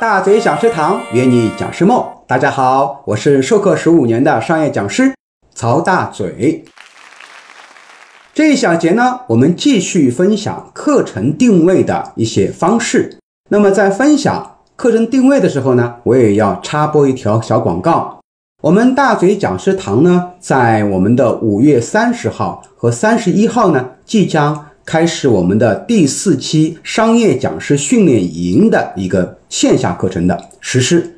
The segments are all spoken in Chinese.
大嘴讲师堂约你讲师梦。大家好，我是授课十五年的商业讲师曹大嘴。这一小节呢，我们继续分享课程定位的一些方式。那么在分享课程定位的时候呢，我也要插播一条小广告。我们大嘴讲师堂呢，在我们的五月三十号和三十一号呢，即将。开始我们的第四期商业讲师训练营的一个线下课程的实施。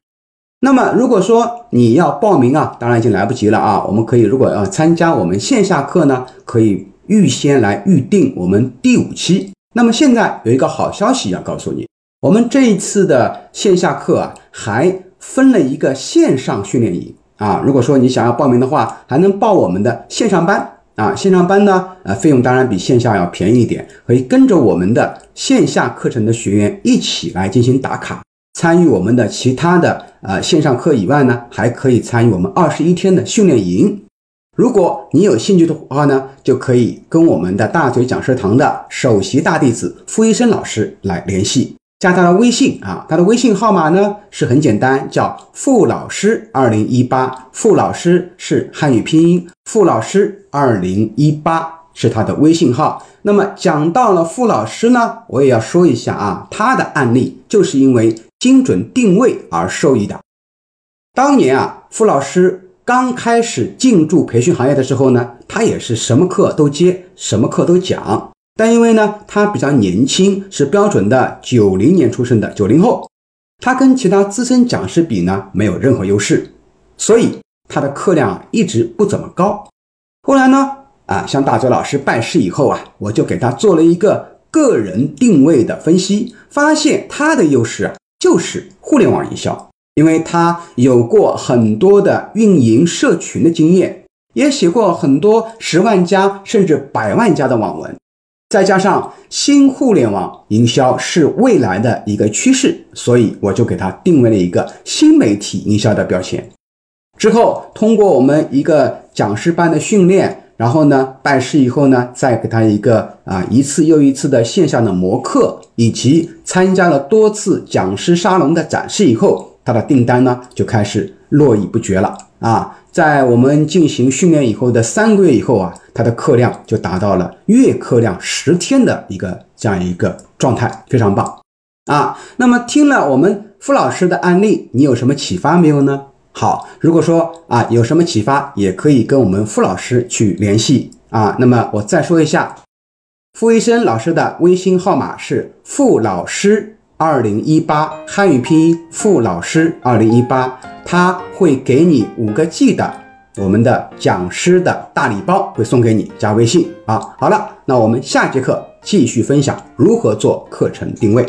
那么，如果说你要报名啊，当然已经来不及了啊。我们可以，如果要参加我们线下课呢，可以预先来预定我们第五期。那么现在有一个好消息要告诉你，我们这一次的线下课啊，还分了一个线上训练营啊。如果说你想要报名的话，还能报我们的线上班。啊，线上班呢，呃，费用当然比线下要便宜一点，可以跟着我们的线下课程的学员一起来进行打卡，参与我们的其他的呃线上课以外呢，还可以参与我们二十一天的训练营。如果你有兴趣的话呢，就可以跟我们的大嘴讲师堂的首席大弟子傅医生老师来联系。加他的微信啊，他的微信号码呢是很简单，叫傅老师二零一八。傅老师是汉语拼音，傅老师二零一八是他的微信号。那么讲到了傅老师呢，我也要说一下啊，他的案例就是因为精准定位而受益的。当年啊，傅老师刚开始进驻培训行业的时候呢，他也是什么课都接，什么课都讲。但因为呢，他比较年轻，是标准的九零年出生的九零后，他跟其他资深讲师比呢，没有任何优势，所以他的课量一直不怎么高。后来呢，啊，向大嘴老师拜师以后啊，我就给他做了一个个人定位的分析，发现他的优势啊，就是互联网营销，因为他有过很多的运营社群的经验，也写过很多十万加甚至百万加的网文。再加上新互联网营销是未来的一个趋势，所以我就给它定位了一个新媒体营销的标签。之后通过我们一个讲师班的训练，然后呢拜师以后呢，再给他一个啊一次又一次的线下的模课，以及参加了多次讲师沙龙的展示以后，他的订单呢就开始络绎不绝了啊。在我们进行训练以后的三个月以后啊，他的课量就达到了月课量十天的一个这样一个状态，非常棒啊。那么听了我们傅老师的案例，你有什么启发没有呢？好，如果说啊有什么启发，也可以跟我们傅老师去联系啊。那么我再说一下，傅医生老师的微信号码是傅老师二零一八汉语拼音傅老师二零一八。他会给你五个 G 的我们的讲师的大礼包，会送给你，加微信啊。好了，那我们下节课继续分享如何做课程定位。